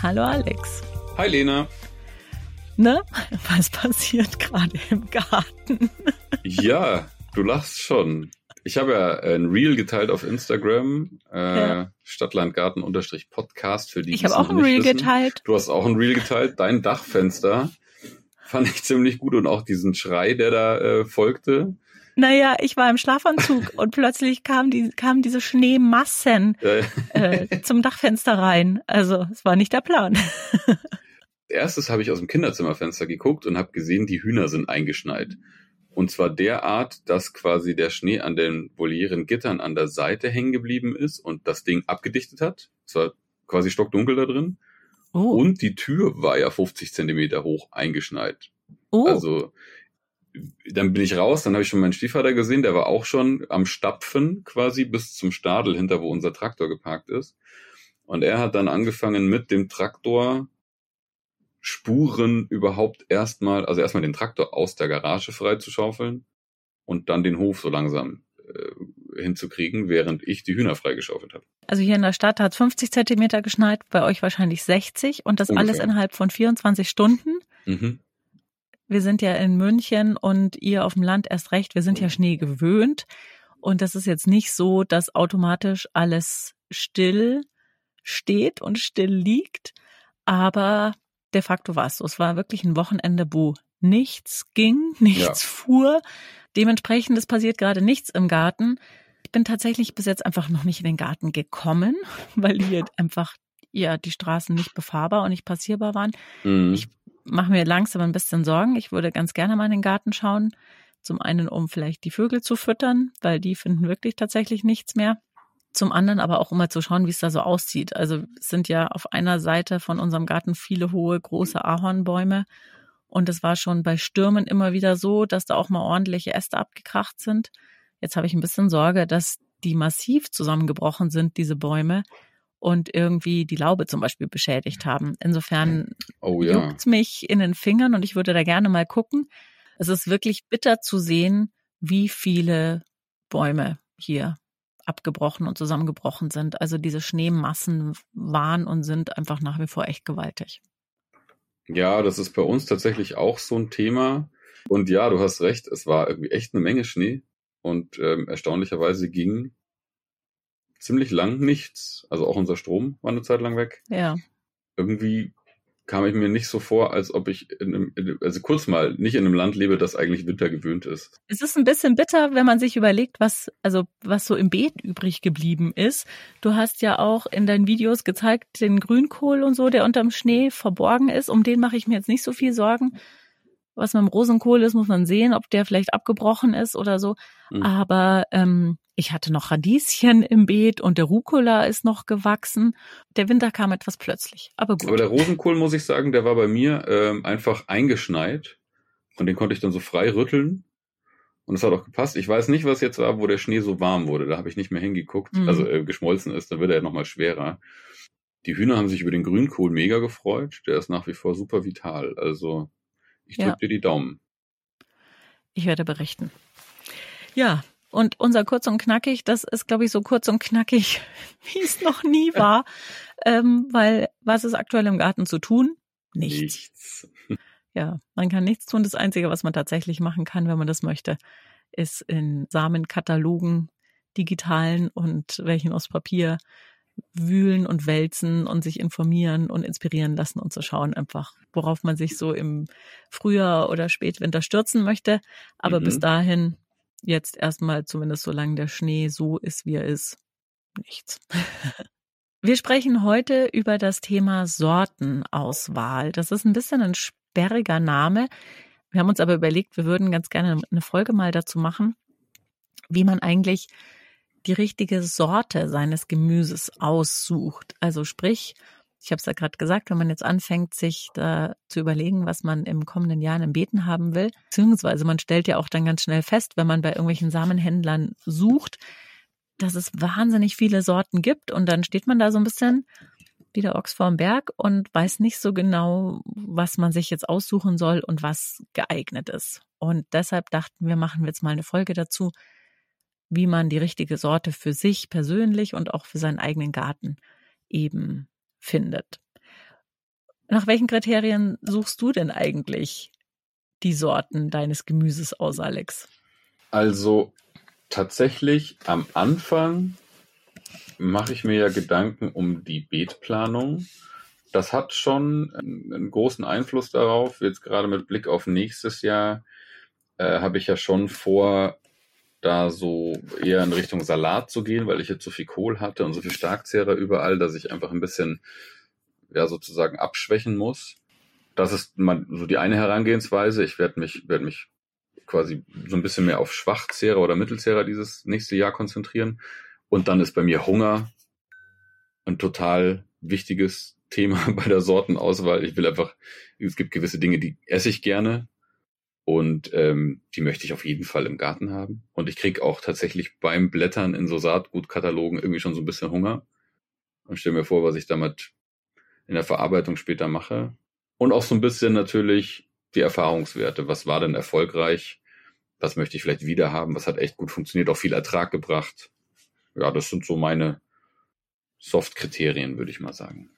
Hallo Alex. Hi Lena. Ne? Was passiert gerade im Garten? ja, du lachst schon. Ich habe ja ein Reel geteilt auf Instagram, äh, ja. Stadtlandgarten-Podcast für die. Ich habe auch ein Reel wissen. geteilt. Du hast auch ein Reel geteilt. Dein Dachfenster fand ich ziemlich gut und auch diesen Schrei, der da äh, folgte. Naja, ich war im Schlafanzug und plötzlich kamen die, kamen diese Schneemassen äh, zum Dachfenster rein. Also es war nicht der Plan. Erstes habe ich aus dem Kinderzimmerfenster geguckt und habe gesehen, die Hühner sind eingeschneit. Und zwar derart, dass quasi der Schnee an den volieren Gittern an der Seite hängen geblieben ist und das Ding abgedichtet hat. Es war quasi stockdunkel da drin. Oh. Und die Tür war ja 50 Zentimeter hoch eingeschneit. Oh. Also dann bin ich raus, dann habe ich schon meinen Stiefvater gesehen, der war auch schon am Stapfen quasi bis zum Stadel hinter, wo unser Traktor geparkt ist. Und er hat dann angefangen mit dem Traktor Spuren überhaupt erstmal, also erstmal den Traktor aus der Garage freizuschaufeln und dann den Hof so langsam äh, hinzukriegen, während ich die Hühner freigeschaufelt habe. Also hier in der Stadt hat 50 Zentimeter geschneit, bei euch wahrscheinlich 60 und das Ungefähr. alles innerhalb von 24 Stunden. Mhm wir sind ja in München und ihr auf dem Land erst recht, wir sind ja Schnee gewöhnt. Und das ist jetzt nicht so, dass automatisch alles still steht und still liegt. Aber de facto war es so. Es war wirklich ein Wochenende, wo nichts ging, nichts ja. fuhr. Dementsprechend, es passiert gerade nichts im Garten. Ich bin tatsächlich bis jetzt einfach noch nicht in den Garten gekommen, weil hier einfach ja die Straßen nicht befahrbar und nicht passierbar waren. Mhm. Ich mache mir langsam ein bisschen Sorgen. Ich würde ganz gerne mal in den Garten schauen. Zum einen, um vielleicht die Vögel zu füttern, weil die finden wirklich tatsächlich nichts mehr. Zum anderen aber auch, um mal zu schauen, wie es da so aussieht. Also es sind ja auf einer Seite von unserem Garten viele hohe, große Ahornbäume. Und es war schon bei Stürmen immer wieder so, dass da auch mal ordentliche Äste abgekracht sind. Jetzt habe ich ein bisschen Sorge, dass die massiv zusammengebrochen sind, diese Bäume, und irgendwie die Laube zum Beispiel beschädigt haben. Insofern oh, ja. juckt mich in den Fingern und ich würde da gerne mal gucken. Es ist wirklich bitter zu sehen, wie viele Bäume hier abgebrochen und zusammengebrochen sind. Also diese Schneemassen waren und sind einfach nach wie vor echt gewaltig. Ja, das ist bei uns tatsächlich auch so ein Thema. Und ja, du hast recht, es war irgendwie echt eine Menge Schnee. Und ähm, erstaunlicherweise ging ziemlich lang nichts. Also auch unser Strom war eine Zeit lang weg. Ja. Irgendwie kam ich mir nicht so vor, als ob ich in einem, also kurz mal nicht in einem Land lebe, das eigentlich Winter gewöhnt ist. Es ist ein bisschen bitter, wenn man sich überlegt, was, also, was so im Beet übrig geblieben ist. Du hast ja auch in deinen Videos gezeigt, den Grünkohl und so, der unterm Schnee verborgen ist. Um den mache ich mir jetzt nicht so viel Sorgen. Was mit dem Rosenkohl ist, muss man sehen, ob der vielleicht abgebrochen ist oder so. Mhm. Aber ähm, ich hatte noch Radieschen im Beet und der Rucola ist noch gewachsen. Der Winter kam etwas plötzlich, aber gut. Aber der Rosenkohl, muss ich sagen, der war bei mir ähm, einfach eingeschneit und den konnte ich dann so frei rütteln. Und es hat auch gepasst. Ich weiß nicht, was jetzt war, wo der Schnee so warm wurde. Da habe ich nicht mehr hingeguckt. Mhm. Also äh, geschmolzen ist, dann wird er nochmal schwerer. Die Hühner haben sich über den Grünkohl mega gefreut. Der ist nach wie vor super vital. Also ich drücke ja. dir die Daumen. Ich werde berichten. Ja, und unser kurz und knackig, das ist, glaube ich, so kurz und knackig, wie es noch nie war. ähm, weil was ist aktuell im Garten zu tun? Nichts. nichts. Ja, man kann nichts tun. Das Einzige, was man tatsächlich machen kann, wenn man das möchte, ist in Samenkatalogen, digitalen und welchen aus Papier wühlen und wälzen und sich informieren und inspirieren lassen und zu schauen einfach, worauf man sich so im Frühjahr oder Spätwinter stürzen möchte. Aber mhm. bis dahin jetzt erstmal, zumindest solange der Schnee so ist, wie er ist, nichts. Wir sprechen heute über das Thema Sortenauswahl. Das ist ein bisschen ein sperriger Name. Wir haben uns aber überlegt, wir würden ganz gerne eine Folge mal dazu machen, wie man eigentlich die richtige Sorte seines Gemüses aussucht. Also sprich, ich habe es ja gerade gesagt, wenn man jetzt anfängt, sich da zu überlegen, was man im kommenden Jahr im Beeten haben will, beziehungsweise man stellt ja auch dann ganz schnell fest, wenn man bei irgendwelchen Samenhändlern sucht, dass es wahnsinnig viele Sorten gibt und dann steht man da so ein bisschen wie der Ochs vorm Berg und weiß nicht so genau, was man sich jetzt aussuchen soll und was geeignet ist. Und deshalb dachten wir, machen wir jetzt mal eine Folge dazu, wie man die richtige Sorte für sich persönlich und auch für seinen eigenen Garten eben findet. Nach welchen Kriterien suchst du denn eigentlich die Sorten deines Gemüses aus, Alex? Also tatsächlich am Anfang mache ich mir ja Gedanken um die Beetplanung. Das hat schon einen großen Einfluss darauf. Jetzt gerade mit Blick auf nächstes Jahr äh, habe ich ja schon vor, da so eher in Richtung Salat zu gehen, weil ich jetzt so viel Kohl hatte und so viel Starkzehrer überall, dass ich einfach ein bisschen ja sozusagen abschwächen muss. Das ist mal so die eine Herangehensweise. Ich werde mich werde mich quasi so ein bisschen mehr auf Schwachzehrer oder Mittelzehrer dieses nächste Jahr konzentrieren. Und dann ist bei mir Hunger ein total wichtiges Thema bei der Sortenauswahl. Ich will einfach, es gibt gewisse Dinge, die esse ich gerne und ähm, die möchte ich auf jeden Fall im Garten haben. Und ich kriege auch tatsächlich beim Blättern in so Saatgutkatalogen irgendwie schon so ein bisschen Hunger und stelle mir vor, was ich damit in der Verarbeitung später mache. Und auch so ein bisschen natürlich die Erfahrungswerte. Was war denn erfolgreich? Was möchte ich vielleicht wieder haben? Was hat echt gut funktioniert? Auch viel Ertrag gebracht ja, das sind so meine Soft-Kriterien, würde ich mal sagen.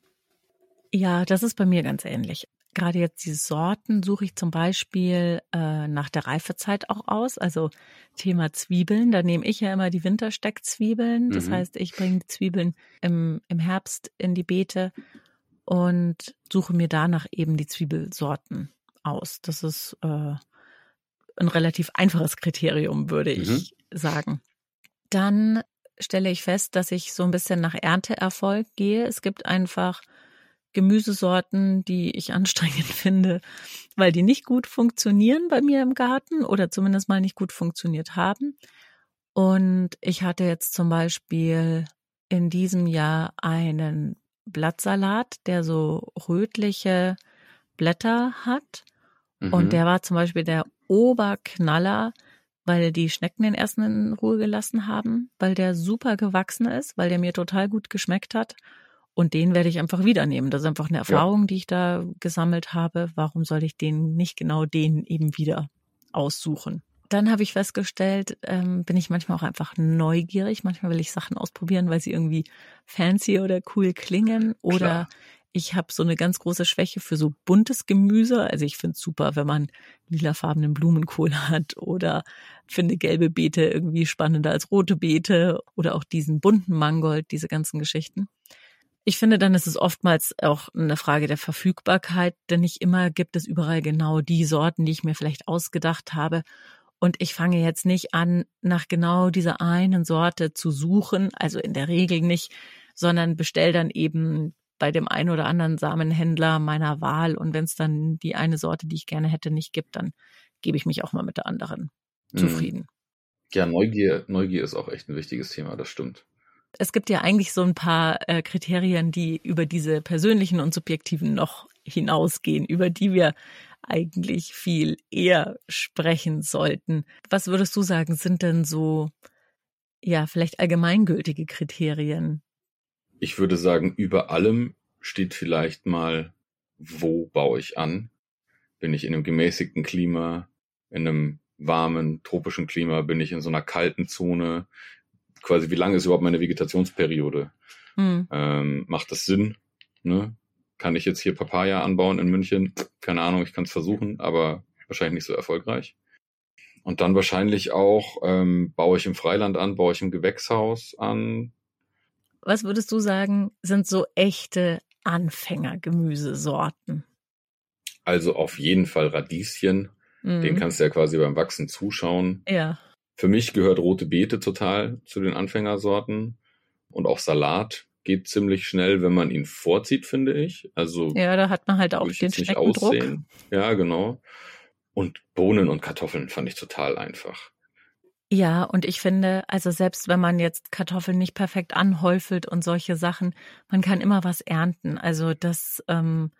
Ja, das ist bei mir ganz ähnlich. Gerade jetzt die Sorten suche ich zum Beispiel äh, nach der Reifezeit auch aus. Also Thema Zwiebeln, da nehme ich ja immer die Wintersteckzwiebeln. Das mhm. heißt, ich bringe die Zwiebeln im, im Herbst in die Beete und suche mir danach eben die Zwiebelsorten aus. Das ist äh, ein relativ einfaches Kriterium, würde ich mhm. sagen. Dann stelle ich fest, dass ich so ein bisschen nach Ernteerfolg gehe. Es gibt einfach Gemüsesorten, die ich anstrengend finde, weil die nicht gut funktionieren bei mir im Garten oder zumindest mal nicht gut funktioniert haben. Und ich hatte jetzt zum Beispiel in diesem Jahr einen Blattsalat, der so rötliche Blätter hat. Mhm. Und der war zum Beispiel der Oberknaller weil die Schnecken den ersten in Ruhe gelassen haben, weil der super gewachsen ist, weil der mir total gut geschmeckt hat. Und den werde ich einfach wieder nehmen. Das ist einfach eine Erfahrung, ja. die ich da gesammelt habe. Warum soll ich den nicht genau den eben wieder aussuchen? Dann habe ich festgestellt, ähm, bin ich manchmal auch einfach neugierig. Manchmal will ich Sachen ausprobieren, weil sie irgendwie fancy oder cool klingen. Oder Klar. Ich habe so eine ganz große Schwäche für so buntes Gemüse. Also ich finde es super, wenn man lilafarbenen Blumenkohl hat oder finde gelbe Beete irgendwie spannender als rote Beete oder auch diesen bunten Mangold, diese ganzen Geschichten. Ich finde, dann ist es oftmals auch eine Frage der Verfügbarkeit, denn nicht immer gibt es überall genau die Sorten, die ich mir vielleicht ausgedacht habe. Und ich fange jetzt nicht an, nach genau dieser einen Sorte zu suchen, also in der Regel nicht, sondern bestell dann eben bei dem einen oder anderen Samenhändler meiner Wahl. Und wenn es dann die eine Sorte, die ich gerne hätte, nicht gibt, dann gebe ich mich auch mal mit der anderen mhm. zufrieden. Ja, Neugier, Neugier ist auch echt ein wichtiges Thema, das stimmt. Es gibt ja eigentlich so ein paar äh, Kriterien, die über diese persönlichen und subjektiven noch hinausgehen, über die wir eigentlich viel eher sprechen sollten. Was würdest du sagen, sind denn so, ja, vielleicht allgemeingültige Kriterien, ich würde sagen, über allem steht vielleicht mal, wo baue ich an? Bin ich in einem gemäßigten Klima, in einem warmen, tropischen Klima? Bin ich in so einer kalten Zone? Quasi, wie lange ist überhaupt meine Vegetationsperiode? Mhm. Ähm, macht das Sinn? Ne? Kann ich jetzt hier Papaya anbauen in München? Keine Ahnung, ich kann es versuchen, aber wahrscheinlich nicht so erfolgreich. Und dann wahrscheinlich auch, ähm, baue ich im Freiland an, baue ich im Gewächshaus an, was würdest du sagen, sind so echte Anfängergemüsesorten? Also auf jeden Fall Radieschen. Mhm. Den kannst du ja quasi beim Wachsen zuschauen. Ja. Für mich gehört rote Beete total zu den Anfängersorten. Und auch Salat geht ziemlich schnell, wenn man ihn vorzieht, finde ich. Also ja, da hat man halt auch den Schneckendruck. Ja, genau. Und Bohnen und Kartoffeln fand ich total einfach. Ja, und ich finde, also selbst wenn man jetzt Kartoffeln nicht perfekt anhäufelt und solche Sachen, man kann immer was ernten. Also das ähm,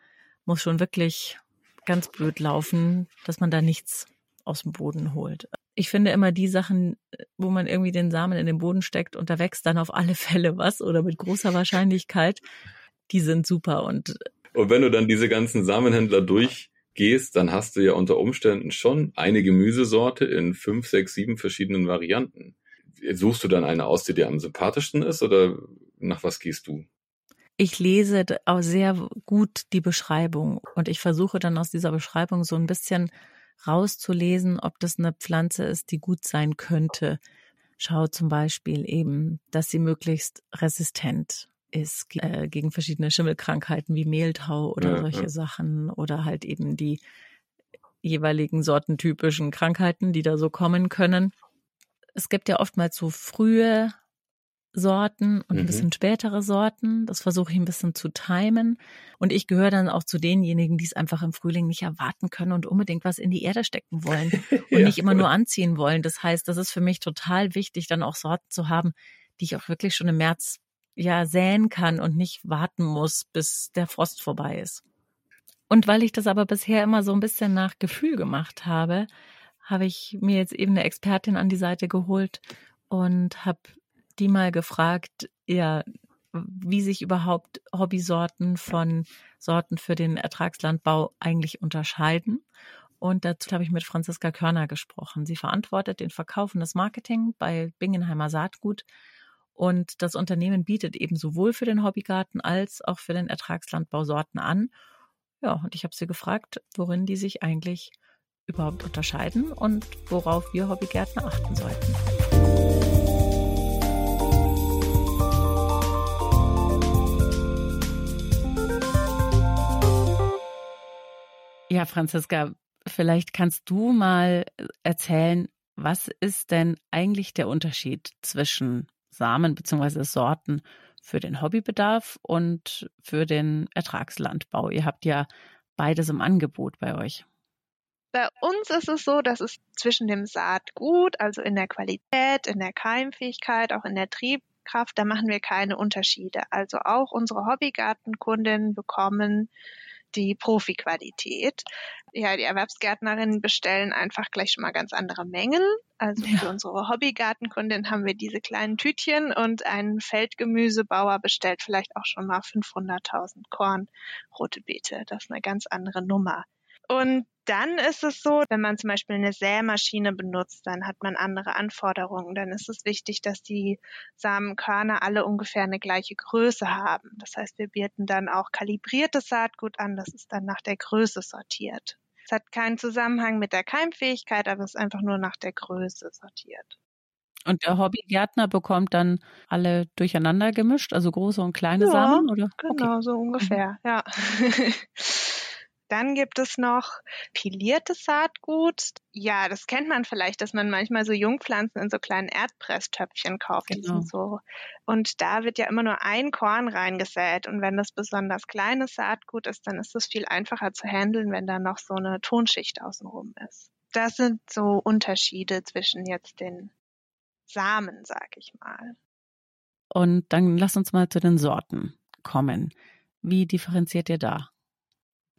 muss schon wirklich ganz blöd laufen, dass man da nichts aus dem Boden holt. Ich finde immer die Sachen, wo man irgendwie den Samen in den Boden steckt und da wächst dann auf alle Fälle was oder mit großer Wahrscheinlichkeit, die sind super und und wenn du dann diese ganzen Samenhändler durch gehst, dann hast du ja unter Umständen schon eine Gemüsesorte in fünf, sechs, sieben verschiedenen Varianten. Suchst du dann eine aus, die dir am sympathischsten ist oder nach was gehst du? Ich lese auch sehr gut die Beschreibung und ich versuche dann aus dieser Beschreibung so ein bisschen rauszulesen, ob das eine Pflanze ist, die gut sein könnte. Schau zum Beispiel eben, dass sie möglichst resistent ist äh, gegen verschiedene Schimmelkrankheiten wie Mehltau oder ja, solche ja. Sachen oder halt eben die jeweiligen sortentypischen Krankheiten, die da so kommen können. Es gibt ja oftmals so frühe Sorten und mhm. ein bisschen spätere Sorten. Das versuche ich ein bisschen zu timen. Und ich gehöre dann auch zu denjenigen, die es einfach im Frühling nicht erwarten können und unbedingt was in die Erde stecken wollen und ja, nicht immer nur anziehen wollen. Das heißt, das ist für mich total wichtig, dann auch Sorten zu haben, die ich auch wirklich schon im März ja säen kann und nicht warten muss, bis der Frost vorbei ist. Und weil ich das aber bisher immer so ein bisschen nach Gefühl gemacht habe, habe ich mir jetzt eben eine Expertin an die Seite geholt und habe die mal gefragt, ja, wie sich überhaupt Hobbysorten von Sorten für den Ertragslandbau eigentlich unterscheiden. Und dazu habe ich mit Franziska Körner gesprochen. Sie verantwortet den Verkauf und das Marketing bei Bingenheimer Saatgut und das Unternehmen bietet eben sowohl für den Hobbygarten als auch für den Ertragslandbau Sorten an. Ja, und ich habe sie gefragt, worin die sich eigentlich überhaupt unterscheiden und worauf wir Hobbygärtner achten sollten. Ja, Franziska, vielleicht kannst du mal erzählen, was ist denn eigentlich der Unterschied zwischen Samen bzw. Sorten für den Hobbybedarf und für den Ertragslandbau. Ihr habt ja beides im Angebot bei euch. Bei uns ist es so, dass es zwischen dem Saatgut, also in der Qualität, in der Keimfähigkeit, auch in der Triebkraft, da machen wir keine Unterschiede. Also auch unsere Hobbygartenkunden bekommen die Profi-Qualität. Ja, die Erwerbsgärtnerinnen bestellen einfach gleich schon mal ganz andere Mengen. Also ja. für unsere Hobbygartenkundin haben wir diese kleinen Tütchen und ein Feldgemüsebauer bestellt vielleicht auch schon mal 500.000 Korn rote Beete. Das ist eine ganz andere Nummer. Und dann ist es so, wenn man zum Beispiel eine Sämaschine benutzt, dann hat man andere Anforderungen. Dann ist es wichtig, dass die Samenkörner alle ungefähr eine gleiche Größe haben. Das heißt, wir bieten dann auch kalibriertes Saatgut an. Das ist dann nach der Größe sortiert. Es hat keinen Zusammenhang mit der Keimfähigkeit, aber es ist einfach nur nach der Größe sortiert. Und der Hobbygärtner bekommt dann alle durcheinander gemischt, also große und kleine ja, Samen, oder? Genau, okay. so ungefähr, mhm. ja. Dann gibt es noch piliertes Saatgut. Ja, das kennt man vielleicht, dass man manchmal so Jungpflanzen in so kleinen Erdpresstöpfchen kauft. Genau. So. Und da wird ja immer nur ein Korn reingesät. Und wenn das besonders kleines Saatgut ist, dann ist es viel einfacher zu handeln, wenn da noch so eine Tonschicht außenrum ist. Das sind so Unterschiede zwischen jetzt den Samen, sag ich mal. Und dann lass uns mal zu den Sorten kommen. Wie differenziert ihr da?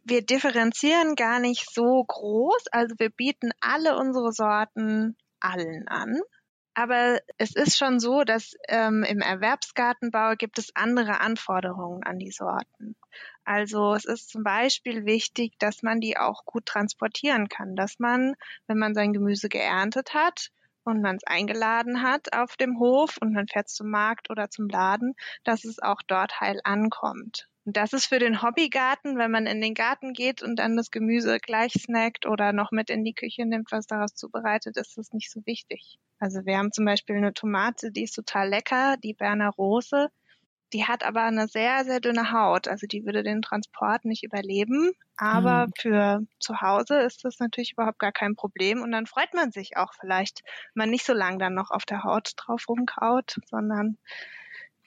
Wir differenzieren gar nicht so groß. Also wir bieten alle unsere Sorten allen an. Aber es ist schon so, dass ähm, im Erwerbsgartenbau gibt es andere Anforderungen an die Sorten. Also es ist zum Beispiel wichtig, dass man die auch gut transportieren kann, dass man, wenn man sein Gemüse geerntet hat und man es eingeladen hat auf dem Hof und man fährt zum Markt oder zum Laden, dass es auch dort heil ankommt. Und das ist für den Hobbygarten, wenn man in den Garten geht und dann das Gemüse gleich snackt oder noch mit in die Küche nimmt, was daraus zubereitet, ist das nicht so wichtig. Also wir haben zum Beispiel eine Tomate, die ist total lecker, die Berner Rose. Die hat aber eine sehr, sehr dünne Haut. Also die würde den Transport nicht überleben. Aber mhm. für zu Hause ist das natürlich überhaupt gar kein Problem. Und dann freut man sich auch vielleicht, wenn man nicht so lange dann noch auf der Haut drauf rumkaut, sondern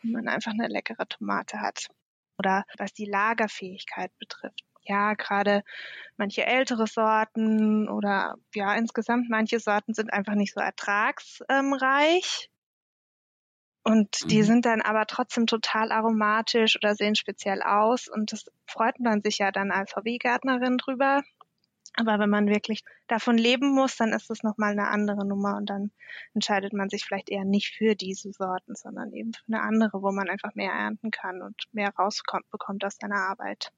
man einfach eine leckere Tomate hat oder was die Lagerfähigkeit betrifft. ja, gerade manche ältere Sorten oder ja, insgesamt manche Sorten sind einfach nicht so ertragsreich. Und die mhm. sind dann aber trotzdem total aromatisch oder sehen speziell aus. Und das freut man sich ja dann als Hobbygärtnerin drüber. Aber wenn man wirklich davon leben muss, dann ist es nochmal eine andere Nummer und dann entscheidet man sich vielleicht eher nicht für diese Sorten, sondern eben für eine andere, wo man einfach mehr ernten kann und mehr rauskommt, bekommt aus seiner Arbeit.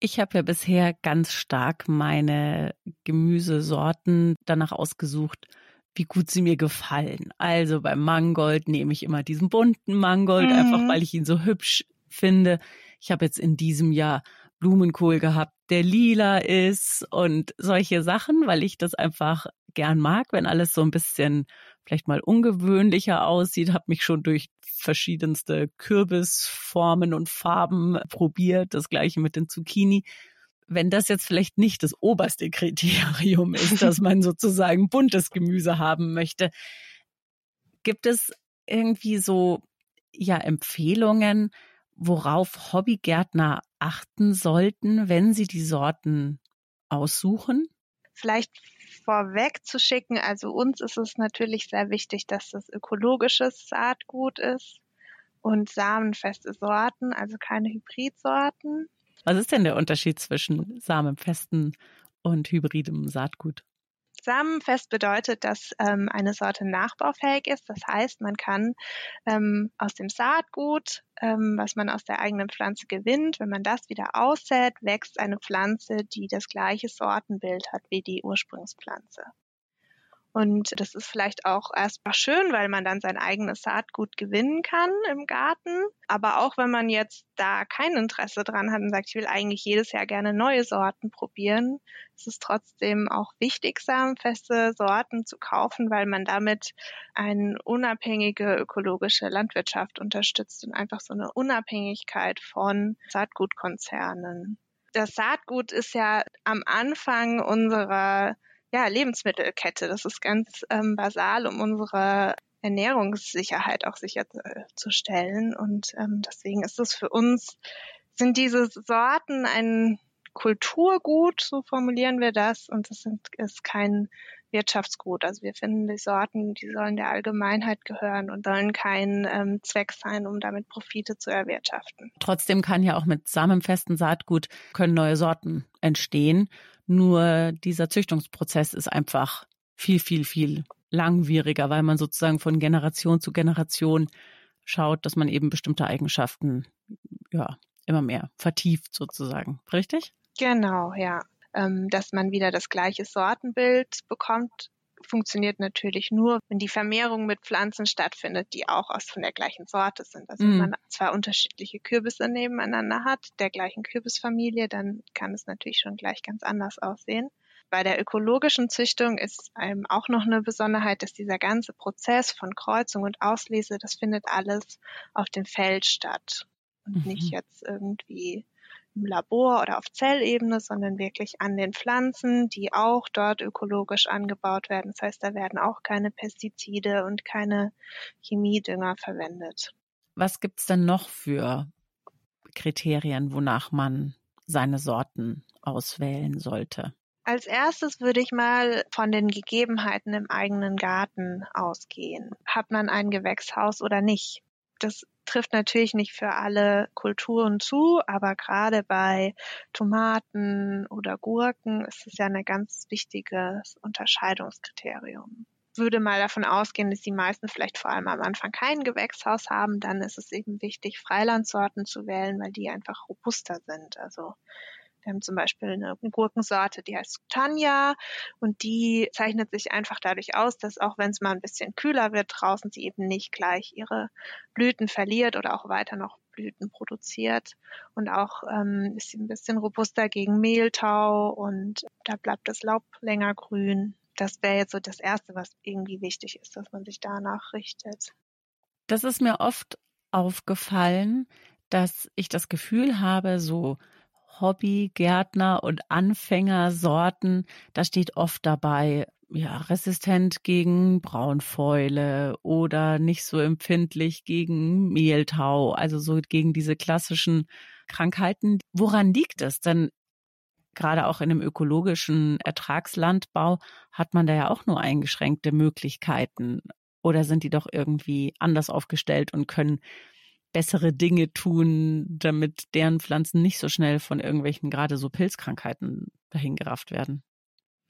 Ich habe ja bisher ganz stark meine Gemüsesorten danach ausgesucht, wie gut sie mir gefallen. Also beim Mangold nehme ich immer diesen bunten Mangold, mhm. einfach weil ich ihn so hübsch finde. Ich habe jetzt in diesem Jahr Blumenkohl gehabt, der lila ist und solche Sachen, weil ich das einfach gern mag, wenn alles so ein bisschen vielleicht mal ungewöhnlicher aussieht, habe mich schon durch verschiedenste Kürbisformen und Farben probiert, das gleiche mit den Zucchini. Wenn das jetzt vielleicht nicht das oberste Kriterium ist, dass man sozusagen buntes Gemüse haben möchte, gibt es irgendwie so ja Empfehlungen, worauf Hobbygärtner achten sollten, wenn sie die Sorten aussuchen? Vielleicht vorweg zu schicken, also uns ist es natürlich sehr wichtig, dass das ökologisches Saatgut ist und samenfeste Sorten, also keine Hybridsorten. Was ist denn der Unterschied zwischen samenfesten und hybridem Saatgut? Samenfest bedeutet, dass ähm, eine Sorte nachbaufähig ist. Das heißt, man kann ähm, aus dem Saatgut, ähm, was man aus der eigenen Pflanze gewinnt, wenn man das wieder aussät, wächst eine Pflanze, die das gleiche Sortenbild hat wie die Ursprungspflanze. Und das ist vielleicht auch erstmal schön, weil man dann sein eigenes Saatgut gewinnen kann im Garten. Aber auch wenn man jetzt da kein Interesse dran hat und sagt, ich will eigentlich jedes Jahr gerne neue Sorten probieren, ist es trotzdem auch wichtig, samenfeste Sorten zu kaufen, weil man damit eine unabhängige ökologische Landwirtschaft unterstützt und einfach so eine Unabhängigkeit von Saatgutkonzernen. Das Saatgut ist ja am Anfang unserer ja, Lebensmittelkette. Das ist ganz ähm, basal, um unsere Ernährungssicherheit auch sicherzustellen. Und ähm, deswegen ist es für uns, sind diese Sorten ein Kulturgut, so formulieren wir das, und das sind, ist kein Wirtschaftsgut. Also wir finden die Sorten, die sollen der Allgemeinheit gehören und sollen kein ähm, Zweck sein, um damit Profite zu erwirtschaften. Trotzdem kann ja auch mit samenfesten Saatgut können neue Sorten entstehen. Nur dieser Züchtungsprozess ist einfach viel, viel, viel langwieriger, weil man sozusagen von Generation zu Generation schaut, dass man eben bestimmte Eigenschaften ja immer mehr vertieft sozusagen. Richtig? Genau, ja. Ähm, dass man wieder das gleiche Sortenbild bekommt, funktioniert natürlich nur, wenn die Vermehrung mit Pflanzen stattfindet, die auch aus von der gleichen Sorte sind. Also wenn man zwei unterschiedliche Kürbisse nebeneinander hat, der gleichen Kürbisfamilie, dann kann es natürlich schon gleich ganz anders aussehen. Bei der ökologischen Züchtung ist einem auch noch eine Besonderheit, dass dieser ganze Prozess von Kreuzung und Auslese, das findet alles auf dem Feld statt und mhm. nicht jetzt irgendwie im Labor oder auf Zellebene, sondern wirklich an den Pflanzen, die auch dort ökologisch angebaut werden. Das heißt, da werden auch keine Pestizide und keine Chemiedünger verwendet. Was gibt's denn noch für Kriterien, wonach man seine Sorten auswählen sollte? Als erstes würde ich mal von den Gegebenheiten im eigenen Garten ausgehen. Hat man ein Gewächshaus oder nicht? Das trifft natürlich nicht für alle Kulturen zu, aber gerade bei Tomaten oder Gurken ist es ja ein ganz wichtiges Unterscheidungskriterium. Ich würde mal davon ausgehen, dass die meisten vielleicht vor allem am Anfang kein Gewächshaus haben, dann ist es eben wichtig, Freilandsorten zu wählen, weil die einfach robuster sind. Also wir haben zum Beispiel eine Gurkensorte, die heißt Tanja und die zeichnet sich einfach dadurch aus, dass auch wenn es mal ein bisschen kühler wird draußen, sie eben nicht gleich ihre Blüten verliert oder auch weiter noch Blüten produziert und auch ähm, ist sie ein bisschen robuster gegen Mehltau und da bleibt das Laub länger grün. Das wäre jetzt so das Erste, was irgendwie wichtig ist, dass man sich danach richtet. Das ist mir oft aufgefallen, dass ich das Gefühl habe, so Hobbygärtner und Anfängersorten, da steht oft dabei, ja, resistent gegen Braunfäule oder nicht so empfindlich gegen Mehltau, also so gegen diese klassischen Krankheiten. Woran liegt es? Denn gerade auch in einem ökologischen Ertragslandbau hat man da ja auch nur eingeschränkte Möglichkeiten. Oder sind die doch irgendwie anders aufgestellt und können bessere Dinge tun, damit deren Pflanzen nicht so schnell von irgendwelchen gerade so Pilzkrankheiten dahingerafft werden?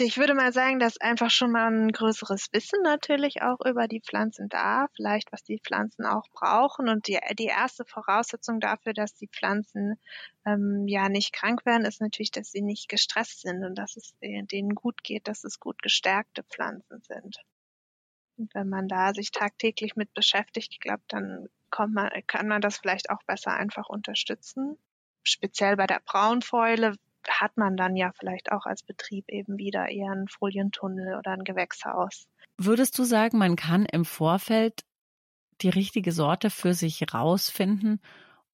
Ich würde mal sagen, dass einfach schon mal ein größeres Wissen natürlich auch über die Pflanzen da, vielleicht was die Pflanzen auch brauchen. Und die, die erste Voraussetzung dafür, dass die Pflanzen ähm, ja nicht krank werden, ist natürlich, dass sie nicht gestresst sind und dass es denen gut geht, dass es gut gestärkte Pflanzen sind. Und wenn man da sich tagtäglich mit beschäftigt, ich glaube, dann kommt man, kann man das vielleicht auch besser einfach unterstützen. Speziell bei der Braunfäule hat man dann ja vielleicht auch als Betrieb eben wieder eher einen Folientunnel oder ein Gewächshaus. Würdest du sagen, man kann im Vorfeld die richtige Sorte für sich rausfinden?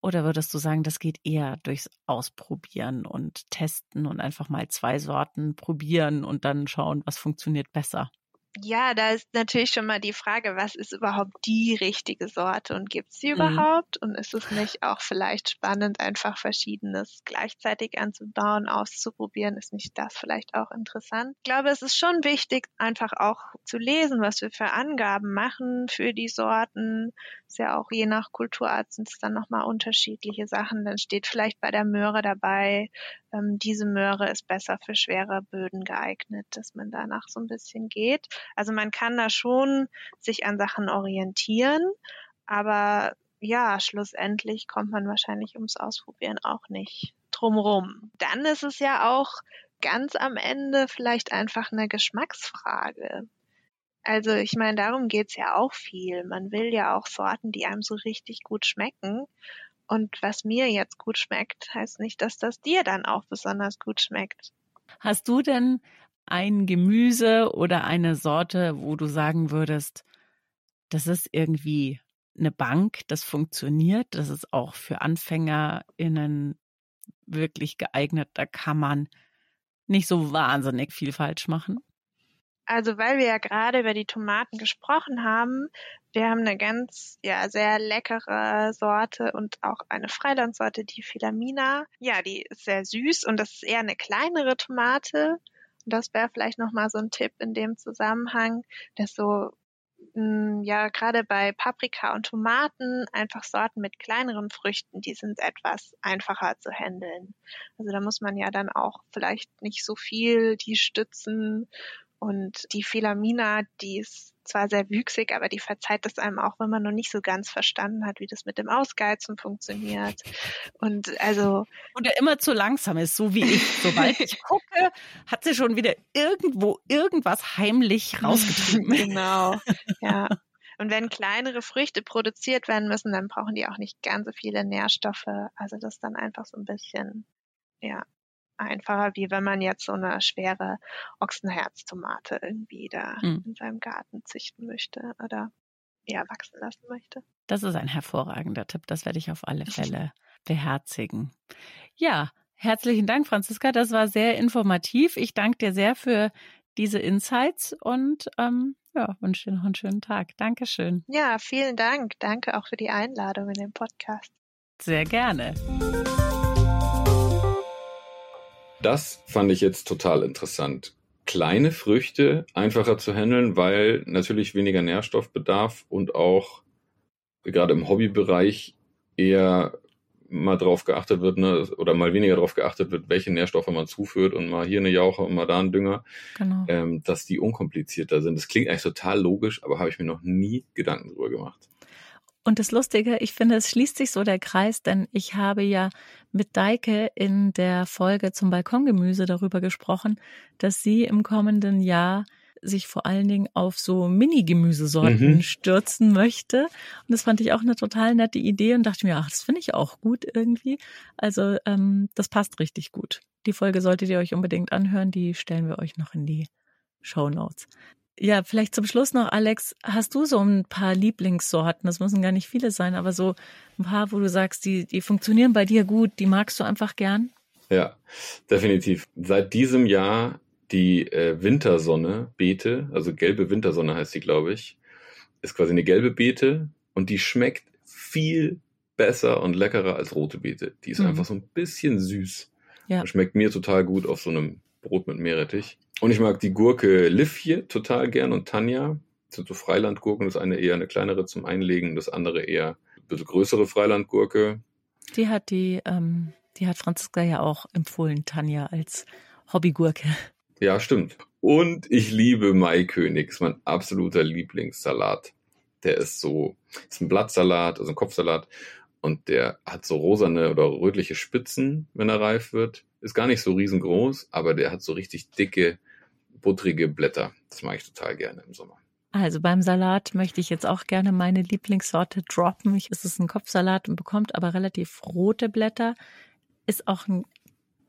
Oder würdest du sagen, das geht eher durchs Ausprobieren und Testen und einfach mal zwei Sorten probieren und dann schauen, was funktioniert besser? Ja, da ist natürlich schon mal die Frage, was ist überhaupt die richtige Sorte und gibt es sie mhm. überhaupt? Und ist es nicht auch vielleicht spannend, einfach Verschiedenes gleichzeitig anzubauen, auszuprobieren? Ist nicht das vielleicht auch interessant? Ich glaube, es ist schon wichtig, einfach auch zu lesen, was wir für Angaben machen für die Sorten. Ist ja auch je nach Kulturart sind es dann nochmal unterschiedliche Sachen. Dann steht vielleicht bei der Möhre dabei, ähm, diese Möhre ist besser für schwere Böden geeignet, dass man danach so ein bisschen geht. Also man kann da schon sich an Sachen orientieren, aber ja, schlussendlich kommt man wahrscheinlich ums Ausprobieren auch nicht drumrum. Dann ist es ja auch ganz am Ende vielleicht einfach eine Geschmacksfrage. Also ich meine, darum geht's ja auch viel. Man will ja auch Sorten, die einem so richtig gut schmecken. Und was mir jetzt gut schmeckt, heißt nicht, dass das dir dann auch besonders gut schmeckt. Hast du denn ein Gemüse oder eine Sorte, wo du sagen würdest, das ist irgendwie eine Bank, das funktioniert, das ist auch für AnfängerInnen wirklich geeignet, da kann man nicht so wahnsinnig viel falsch machen? Also weil wir ja gerade über die Tomaten gesprochen haben, wir haben eine ganz, ja, sehr leckere Sorte und auch eine Freilandsorte, die Filamina. Ja, die ist sehr süß und das ist eher eine kleinere Tomate. Das wäre vielleicht nochmal so ein Tipp in dem Zusammenhang, dass so mm, ja, gerade bei Paprika und Tomaten einfach Sorten mit kleineren Früchten, die sind etwas einfacher zu handeln. Also da muss man ja dann auch vielleicht nicht so viel die stützen und die Filamina, die ist zwar sehr wüchsig, aber die verzeiht es einem auch, wenn man noch nicht so ganz verstanden hat, wie das mit dem Ausgeizen funktioniert. Und also. Oder immer zu langsam ist, so wie ich. Sobald ich gucke, hat sie schon wieder irgendwo irgendwas heimlich rausgetrieben. genau. Ja. Und wenn kleinere Früchte produziert werden müssen, dann brauchen die auch nicht ganz so viele Nährstoffe. Also das dann einfach so ein bisschen, ja, einfacher, wie wenn man jetzt so eine schwere Ochsenherztomate irgendwie da mhm. in seinem Garten züchten möchte oder ja, wachsen lassen möchte. Das ist ein hervorragender Tipp. Das werde ich auf alle Fälle beherzigen. Ja, herzlichen Dank, Franziska. Das war sehr informativ. Ich danke dir sehr für diese Insights und ähm, ja, wünsche dir noch einen schönen Tag. Dankeschön. Ja, vielen Dank. Danke auch für die Einladung in den Podcast. Sehr gerne. Das fand ich jetzt total interessant. Kleine Früchte einfacher zu handeln, weil natürlich weniger Nährstoffbedarf und auch gerade im Hobbybereich eher mal drauf geachtet wird, ne, oder mal weniger drauf geachtet wird, welche Nährstoffe man zuführt und mal hier eine Jauche und mal da ein Dünger, genau. ähm, dass die unkomplizierter sind. Das klingt eigentlich total logisch, aber habe ich mir noch nie Gedanken drüber gemacht. Und das Lustige, ich finde, es schließt sich so der Kreis, denn ich habe ja mit Deike in der Folge zum Balkongemüse darüber gesprochen, dass sie im kommenden Jahr sich vor allen Dingen auf so Mini-Gemüsesorten mhm. stürzen möchte. Und das fand ich auch eine total nette Idee und dachte mir, ach, das finde ich auch gut irgendwie. Also ähm, das passt richtig gut. Die Folge solltet ihr euch unbedingt anhören, die stellen wir euch noch in die Show Notes. Ja, vielleicht zum Schluss noch, Alex, hast du so ein paar Lieblingssorten? Das müssen gar nicht viele sein, aber so ein paar, wo du sagst, die, die funktionieren bei dir gut, die magst du einfach gern? Ja, definitiv. Seit diesem Jahr die äh, Wintersonne Beete, also gelbe Wintersonne heißt die, glaube ich, ist quasi eine gelbe Beete und die schmeckt viel besser und leckerer als rote Beete. Die ist mhm. einfach so ein bisschen süß Ja. Schmeckt mir total gut auf so einem Brot mit Meerrettich. Und ich mag die Gurke Liv hier total gern und Tanja. Das sind so Freilandgurken. Das eine eher eine kleinere zum Einlegen, das andere eher ein bisschen größere Freilandgurke. Die hat die, ähm, die hat Franziska ja auch empfohlen, Tanja, als Hobbygurke. Ja, stimmt. Und ich liebe Maikönig, ist mein absoluter Lieblingssalat. Der ist so, ist ein Blattsalat, also ein Kopfsalat. Und der hat so rosane oder rötliche Spitzen, wenn er reif wird. Ist gar nicht so riesengroß, aber der hat so richtig dicke, buttrige Blätter. Das mag ich total gerne im Sommer. Also beim Salat möchte ich jetzt auch gerne meine Lieblingssorte droppen. Es ist ein Kopfsalat und bekommt aber relativ rote Blätter. Ist auch ein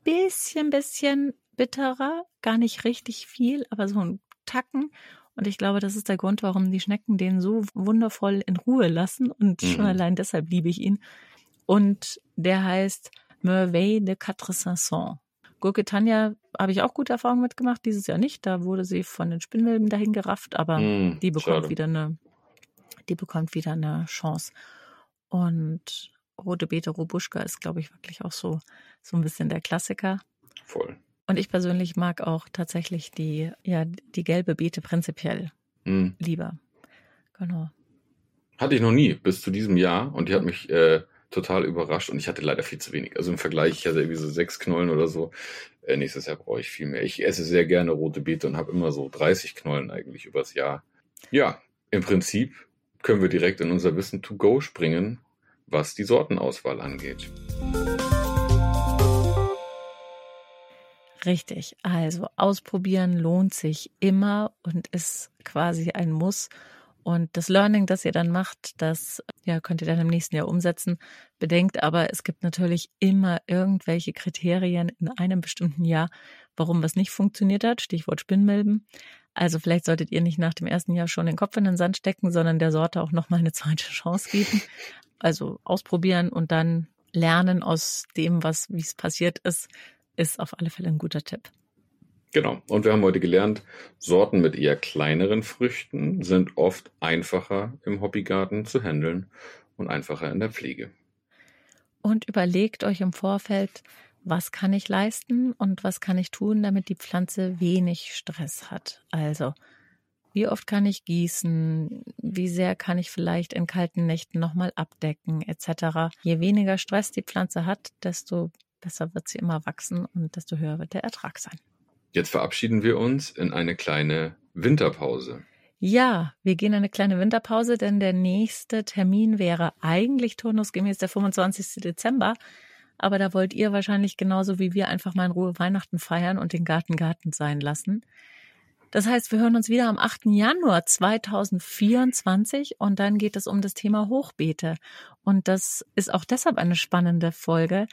bisschen, bisschen bitterer. Gar nicht richtig viel, aber so ein Tacken. Und ich glaube, das ist der Grund, warum die Schnecken den so wundervoll in Ruhe lassen. Und mhm. schon allein deshalb liebe ich ihn. Und der heißt Merveille de Quatre Saisons. Gurke Tanja habe ich auch gute Erfahrungen mitgemacht, dieses Jahr nicht. Da wurde sie von den Spinnmilben dahin gerafft, aber mm, die bekommt schade. wieder eine, die bekommt wieder eine Chance. Und Rote Beete Robuschka ist, glaube ich, wirklich auch so, so ein bisschen der Klassiker. Voll. Und ich persönlich mag auch tatsächlich die, ja, die gelbe Beete prinzipiell mm. lieber. Genau. Hatte ich noch nie bis zu diesem Jahr und die hat mich äh, total überrascht und ich hatte leider viel zu wenig. Also im Vergleich, ich hatte irgendwie so sechs Knollen oder so. Äh, nächstes Jahr brauche ich viel mehr. Ich esse sehr gerne rote Beete und habe immer so 30 Knollen eigentlich übers Jahr. Ja, im Prinzip können wir direkt in unser Wissen to go springen, was die Sortenauswahl angeht. Richtig. Also ausprobieren lohnt sich immer und ist quasi ein Muss. Und das Learning, das ihr dann macht, das ja, könnt ihr dann im nächsten Jahr umsetzen. Bedenkt aber, es gibt natürlich immer irgendwelche Kriterien in einem bestimmten Jahr, warum was nicht funktioniert hat. Stichwort Spinnmilben. Also vielleicht solltet ihr nicht nach dem ersten Jahr schon den Kopf in den Sand stecken, sondern der Sorte auch nochmal eine zweite Chance geben. Also ausprobieren und dann lernen aus dem, was, wie es passiert ist, ist auf alle Fälle ein guter Tipp. Genau. Und wir haben heute gelernt, Sorten mit eher kleineren Früchten sind oft einfacher im Hobbygarten zu handeln und einfacher in der Pflege. Und überlegt euch im Vorfeld, was kann ich leisten und was kann ich tun, damit die Pflanze wenig Stress hat. Also, wie oft kann ich gießen? Wie sehr kann ich vielleicht in kalten Nächten nochmal abdecken, etc. Je weniger Stress die Pflanze hat, desto besser wird sie immer wachsen und desto höher wird der Ertrag sein. Jetzt verabschieden wir uns in eine kleine Winterpause. Ja, wir gehen in eine kleine Winterpause, denn der nächste Termin wäre eigentlich turnusgemäß der 25. Dezember. Aber da wollt ihr wahrscheinlich genauso wie wir einfach mal in Ruhe Weihnachten feiern und den Garten Garten sein lassen. Das heißt, wir hören uns wieder am 8. Januar 2024 und dann geht es um das Thema Hochbeete. Und das ist auch deshalb eine spannende Folge,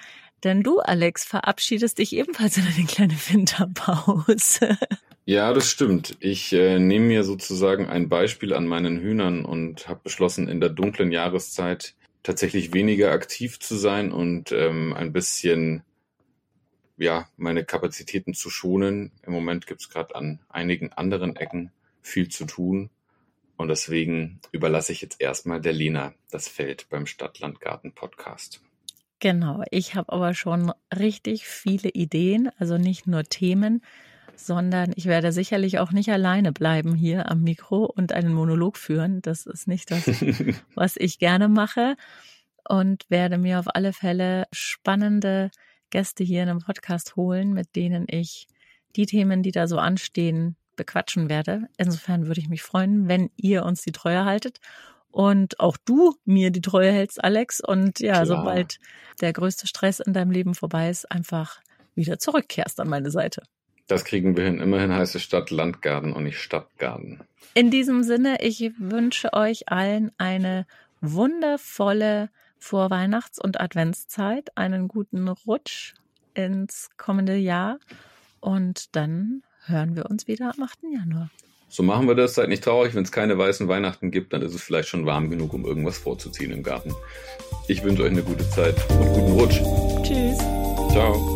denn du, Alex, verabschiedest dich ebenfalls in eine kleine Winterpause. Ja, das stimmt. Ich äh, nehme mir sozusagen ein Beispiel an meinen Hühnern und habe beschlossen, in der dunklen Jahreszeit tatsächlich weniger aktiv zu sein und ähm, ein bisschen ja, meine Kapazitäten zu schonen. Im Moment gibt's gerade an einigen anderen Ecken viel zu tun. Und deswegen überlasse ich jetzt erstmal der Lena das Feld beim Stadtlandgarten Podcast. Genau, ich habe aber schon richtig viele Ideen, also nicht nur Themen, sondern ich werde sicherlich auch nicht alleine bleiben hier am Mikro und einen Monolog führen. Das ist nicht das, was ich gerne mache und werde mir auf alle Fälle spannende Gäste hier in einem Podcast holen, mit denen ich die Themen, die da so anstehen, bequatschen werde. Insofern würde ich mich freuen, wenn ihr uns die Treue haltet und auch du mir die Treue hältst, Alex. Und ja, Klar. sobald der größte Stress in deinem Leben vorbei ist, einfach wieder zurückkehrst an meine Seite. Das kriegen wir hin. Immerhin heißt es Stadt Landgarten und nicht Stadtgarten. In diesem Sinne, ich wünsche euch allen eine wundervolle vor Weihnachts- und Adventszeit einen guten Rutsch ins kommende Jahr und dann hören wir uns wieder am 8. Januar. So machen wir das. Seid nicht traurig, wenn es keine weißen Weihnachten gibt, dann ist es vielleicht schon warm genug, um irgendwas vorzuziehen im Garten. Ich wünsche euch eine gute Zeit und guten Rutsch. Tschüss. Ciao.